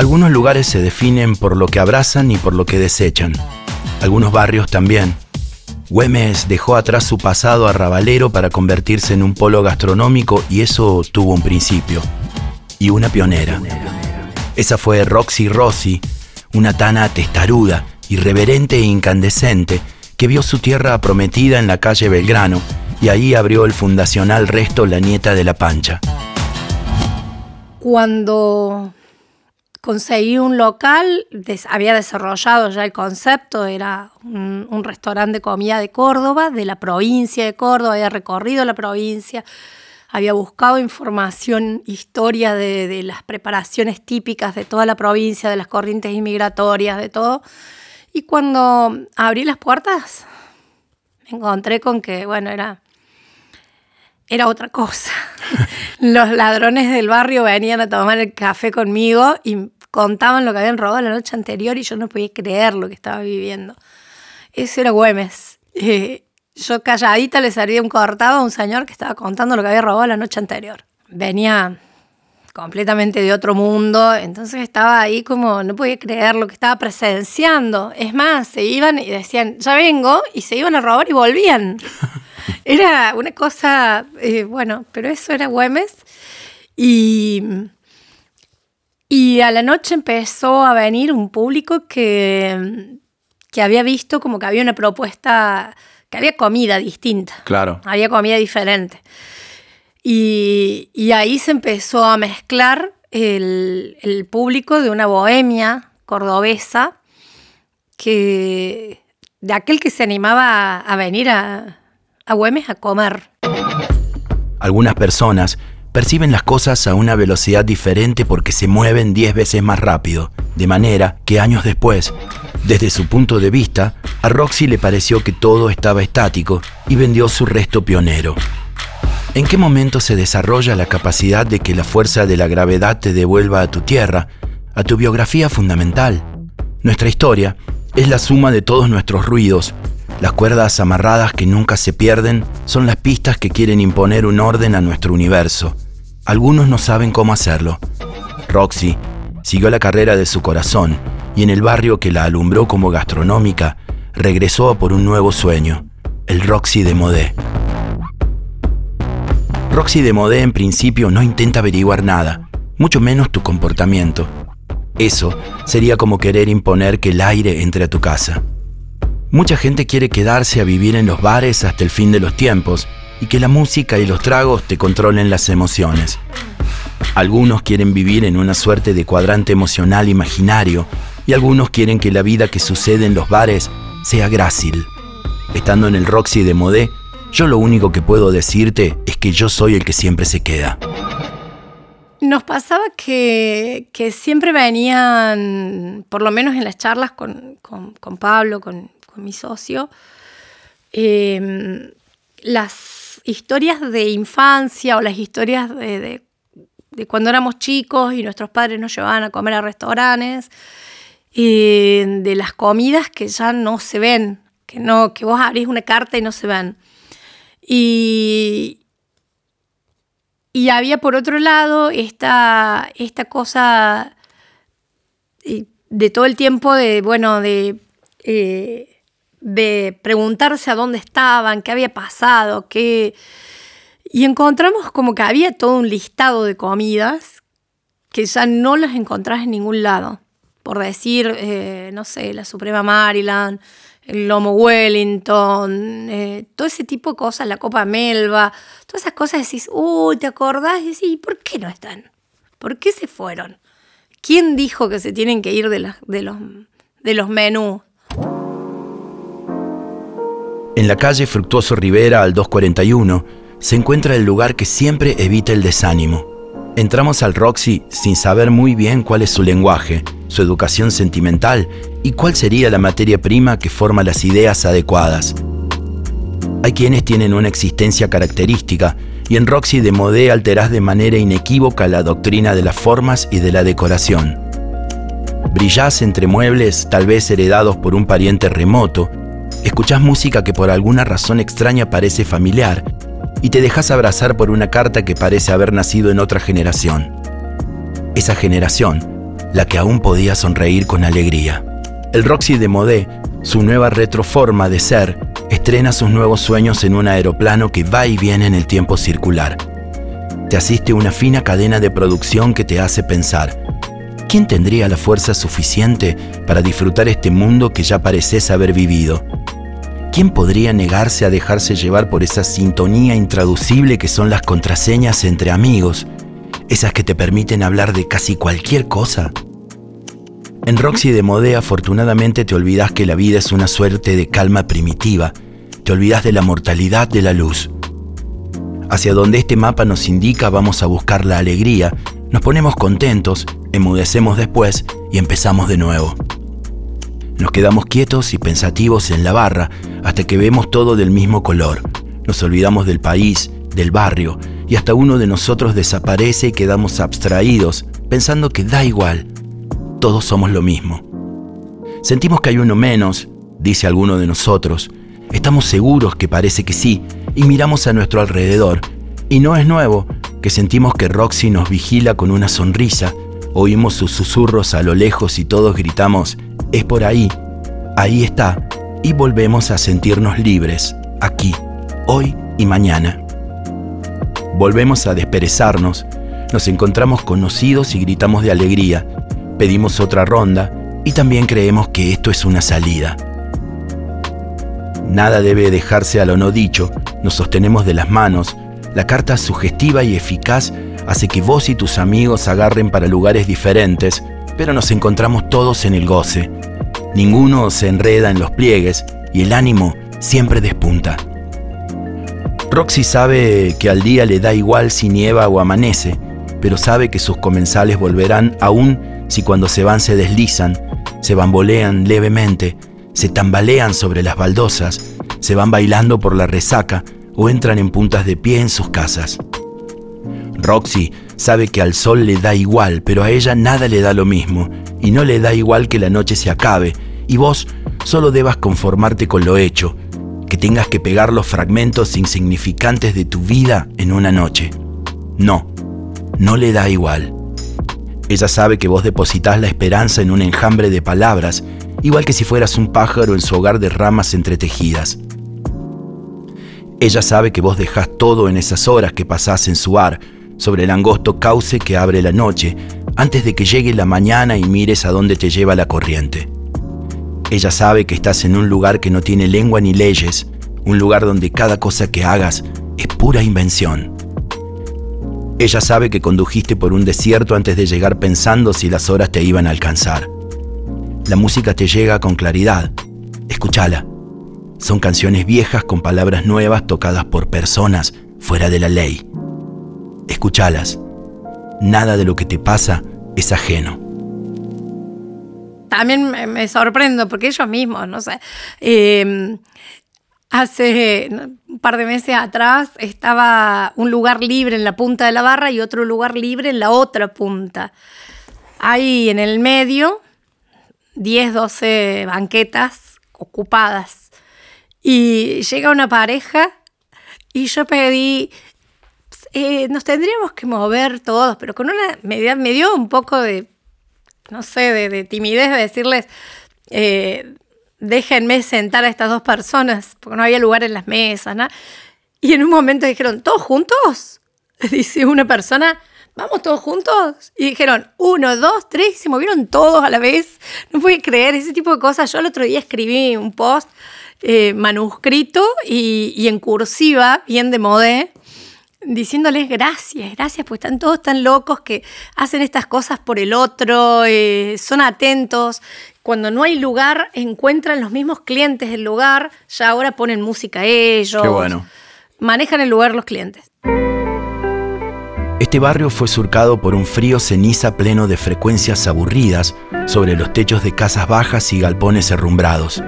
Algunos lugares se definen por lo que abrazan y por lo que desechan. Algunos barrios también. Güemes dejó atrás su pasado arrabalero para convertirse en un polo gastronómico y eso tuvo un principio. Y una pionera. Esa fue Roxy Rossi, una tana testaruda, irreverente e incandescente, que vio su tierra prometida en la calle Belgrano y ahí abrió el fundacional Resto La Nieta de la Pancha. Cuando conseguí un local, había desarrollado ya el concepto, era un, restaurante de comida de Córdoba, de la provincia de Córdoba, había recorrido la provincia, había buscado información, historia de, de, las preparaciones típicas de toda la provincia, de las corrientes inmigratorias, de todo. Y cuando abrí las puertas, me encontré con que, bueno, era era otra cosa. Los ladrones del barrio venían a tomar el café conmigo y contaban lo que habían robado la noche anterior y yo no podía creer lo que estaba viviendo. Ese era Güemes. Eh, yo calladita le serví un cortado a un señor que estaba contando lo que había robado la noche anterior. Venía completamente de otro mundo, entonces estaba ahí como, no podía creer lo que estaba presenciando. Es más, se iban y decían, ya vengo, y se iban a robar y volvían. Era una cosa, eh, bueno, pero eso era Güemes. Y, y a la noche empezó a venir un público que, que había visto como que había una propuesta, que había comida distinta. Claro. Había comida diferente. Y, ahí se empezó a mezclar el, el público de una bohemia cordobesa que de aquel que se animaba a venir a, a Güemes a comer. Algunas personas perciben las cosas a una velocidad diferente porque se mueven 10 veces más rápido, de manera que años después, desde su punto de vista, a Roxy le pareció que todo estaba estático y vendió su resto pionero. ¿En qué momento se desarrolla la capacidad de que la fuerza de la gravedad te devuelva a tu tierra, a tu biografía fundamental? Nuestra historia es la suma de todos nuestros ruidos, las cuerdas amarradas que nunca se pierden son las pistas que quieren imponer un orden a nuestro universo. Algunos no saben cómo hacerlo. Roxy siguió la carrera de su corazón y en el barrio que la alumbró como gastronómica, regresó por un nuevo sueño, el Roxy de Modé. Roxy de Modé en principio no intenta averiguar nada, mucho menos tu comportamiento. Eso sería como querer imponer que el aire entre a tu casa. Mucha gente quiere quedarse a vivir en los bares hasta el fin de los tiempos y que la música y los tragos te controlen las emociones. Algunos quieren vivir en una suerte de cuadrante emocional imaginario y algunos quieren que la vida que sucede en los bares sea grácil. Estando en el Roxy de Modé, yo lo único que puedo decirte es que yo soy el que siempre se queda. Nos pasaba que, siempre venían, por lo menos en las charlas con, con Pablo, con, con mi socio, em, las historias de infancia o las historias de, cuando éramos chicos y nuestros padres nos llevaban a comer a restaurantes, de las comidas que ya no se ven, que, no, que vos abrís una carta y no se ven. Y, y había por otro lado esta, esta cosa de todo el tiempo de, bueno, de eh, de preguntarse a dónde estaban, qué había pasado, qué... Y encontramos como que había todo un listado de comidas que ya no las encontrás en ningún lado. Por decir, eh, no sé, la Suprema Maryland, el Lomo Wellington, eh, todo ese tipo de cosas, la Copa Melba, todas esas cosas decís, uy, ¿te acordás? Y decís, ¿por qué no están? ¿Por qué se fueron? ¿Quién dijo que se tienen que ir de, los menús? En la calle Fructuoso Rivera al 241 se encuentra el lugar que siempre evita el desánimo. Entramos al Roxy sin saber muy bien cuál es su lenguaje, su educación sentimental y cuál sería la materia prima que forma las ideas adecuadas. Hay quienes tienen una existencia característica y en Roxy de Modé alterás de manera inequívoca la doctrina de las formas y de la decoración. Brillás entre muebles tal vez heredados por un pariente remoto Escuchás música que por alguna razón extraña parece familiar y te dejas abrazar por una carta que parece haber nacido en otra generación. Esa generación la que aún podía sonreír con alegría. El Roxy de Modé, su nueva retroforma de ser, estrena sus nuevos sueños en un aeroplano que va y viene en el tiempo circular. Te asiste una fina cadena de producción que te hace pensar, ¿quién tendría la fuerza suficiente para disfrutar este mundo que ya pareces haber vivido? ¿Quién podría negarse a dejarse llevar por esa sintonía intraducible que son las contraseñas entre amigos, esas que te permiten hablar de casi cualquier cosa? En Roxy de Modé afortunadamente te olvidas que la vida es una suerte de calma primitiva, te olvidas de la mortalidad de la luz. Hacia donde este mapa nos indica vamos a buscar la alegría, nos ponemos contentos, emudecemos después y empezamos de nuevo. Nos quedamos quietos y pensativos en la barra hasta que vemos todo del mismo color. Nos olvidamos del país, del barrio, y hasta uno de nosotros desaparece y quedamos abstraídos, pensando que da igual, todos somos lo mismo. Sentimos que hay uno menos, dice alguno de nosotros, estamos seguros que parece que sí, y miramos a nuestro alrededor, y no es nuevo que sentimos que Roxy nos vigila con una sonrisa, oímos sus susurros a lo lejos y todos gritamos, es por ahí, ahí está, y volvemos a sentirnos libres, aquí, hoy y mañana. Volvemos a desperezarnos, nos encontramos conocidos y gritamos de alegría, pedimos otra ronda y también creemos que esto es una salida. Nada debe dejarse a lo no dicho, nos sostenemos de las manos, la carta sugestiva y eficaz hace que vos y tus amigos agarren para lugares diferentes, pero nos encontramos todos en el goce. Ninguno se enreda en los pliegues y el ánimo siempre despunta. Roxy sabe que al día le da igual si nieva o amanece, pero sabe que sus comensales volverán aún si cuando se van se deslizan, se bambolean levemente, se tambalean sobre las baldosas, se van bailando por la resaca o entran en puntas de pie en sus casas. Roxy sabe que al sol le da igual, pero a ella nada le da lo mismo, y no le da igual que la noche se acabe, y vos solo debas conformarte con lo hecho, que tengas que pegar los fragmentos insignificantes de tu vida en una noche. No, no le da igual. Ella sabe que vos depositas la esperanza en un enjambre de palabras, igual que si fueras un pájaro en su hogar de ramas entretejidas. Ella sabe que vos dejás todo en esas horas que pasás en su ar, sobre el angosto cauce que abre la noche, antes de que llegue la mañana y mires a dónde te lleva la corriente. Ella sabe que estás en un lugar que no tiene lengua ni leyes, un lugar donde cada cosa que hagas es pura invención. Ella sabe que condujiste por un desierto antes de llegar pensando si las horas te iban a alcanzar. La música te llega con claridad. Escúchala. Son canciones viejas con palabras nuevas tocadas por personas fuera de la ley. Escúchalas. Nada de lo que te pasa es ajeno. También me, sorprendo porque ellos mismos, no sé. Em, hace un par de meses atrás estaba un lugar libre en la punta de la barra y otro lugar libre en la otra punta. Ahí en el medio, 10, 12 banquetas ocupadas y llega una pareja y yo pedí, eh, nos tendríamos que mover todos, pero con una medida, me dio un poco de, no sé, de, timidez de decirles, eh, déjenme sentar a estas dos personas, porque no había lugar en las mesas, ¿no? Y en un momento dijeron, ¿todos juntos? Dice una persona, vamos todos juntos. Y dijeron, uno, dos, tres, y se movieron todos a la vez. No pude creer ese tipo de cosas. Yo el otro día escribí un post eh, manuscrito y, en cursiva, bien de modé, diciéndoles gracias, gracias, pues están todos tan locos que hacen estas cosas por el otro, eh, son atentos. Cuando no hay lugar, encuentran los mismos clientes del lugar, ya ahora ponen música ellos. Qué bueno. Manejan el lugar los clientes. Este barrio fue surcado por un frío ceniza pleno de frecuencias aburridas sobre los techos de casas bajas y galpones herrumbrados.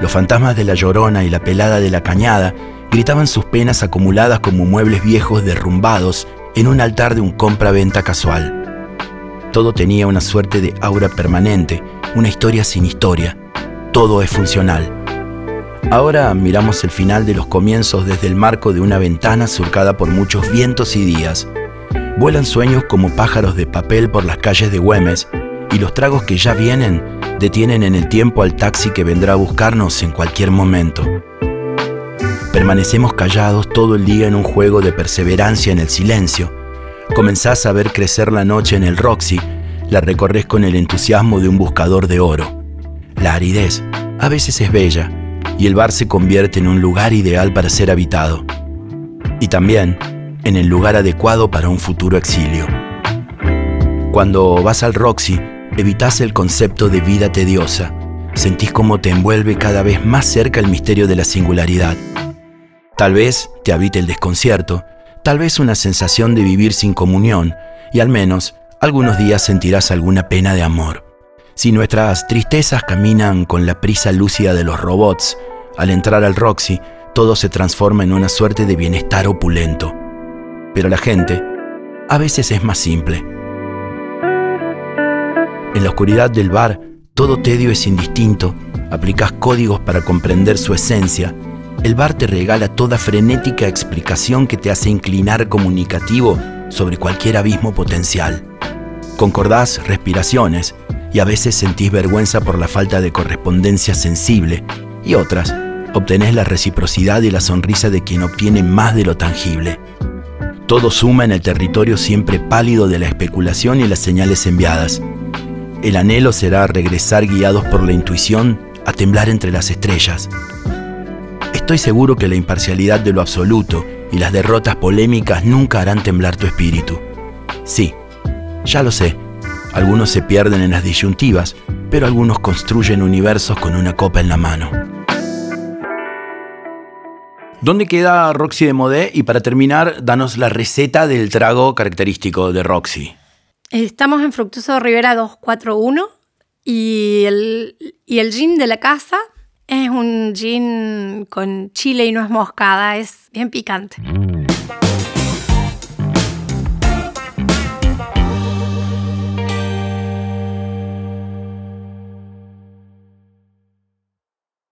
Los fantasmas de la llorona y la pelada de la cañada gritaban sus penas acumuladas como muebles viejos derrumbados en un altar de un compra-venta casual. Todo tenía una suerte de aura permanente, una historia sin historia. Todo es funcional. Ahora miramos el final de los comienzos desde el marco de una ventana surcada por muchos vientos y días. Vuelan sueños como pájaros de papel por las calles de Güemes y los tragos que ya vienen detienen en el tiempo al taxi que vendrá a buscarnos en cualquier momento. Permanecemos callados todo el día en un juego de perseverancia en el silencio. Comenzás a ver crecer la noche en el Roxy, la recorres con el entusiasmo de un buscador de oro. La aridez a veces es bella y el bar se convierte en un lugar ideal para ser habitado. Y también en el lugar adecuado para un futuro exilio. Cuando vas al Roxy, evitas el concepto de vida tediosa. Sentís cómo te envuelve cada vez más cerca el misterio de la singularidad. Tal vez te habite el desconcierto, tal vez una sensación de vivir sin comunión, y al menos algunos días sentirás alguna pena de amor. Si nuestras tristezas caminan con la prisa lúcida de los robots, al entrar al Roxy, todo se transforma en una suerte de bienestar opulento. Pero la gente a veces es más simple. En la oscuridad del bar, todo tedio es indistinto, aplicas códigos para comprender su esencia. El bar te regala toda frenética explicación que te hace inclinar comunicativo sobre cualquier abismo potencial. Concordás respiraciones y a veces sentís vergüenza por la falta de correspondencia sensible y otras obtenés la reciprocidad y la sonrisa de quien obtiene más de lo tangible. Todo suma en el territorio siempre pálido de la especulación y las señales enviadas. El anhelo será regresar guiados por la intuición a temblar entre las estrellas. Estoy seguro que la imparcialidad de lo absoluto y las derrotas polémicas nunca harán temblar tu espíritu. Sí, ya lo sé, algunos se pierden en las disyuntivas, pero algunos construyen universos con una copa en la mano. ¿Dónde queda Roxy de Modé? Y para terminar, danos la receta del trago característico de Roxy. Estamos en Fructuoso Rivera 241 y el, y el gin de la casa es un gin con chile y nuez moscada, es bien picante.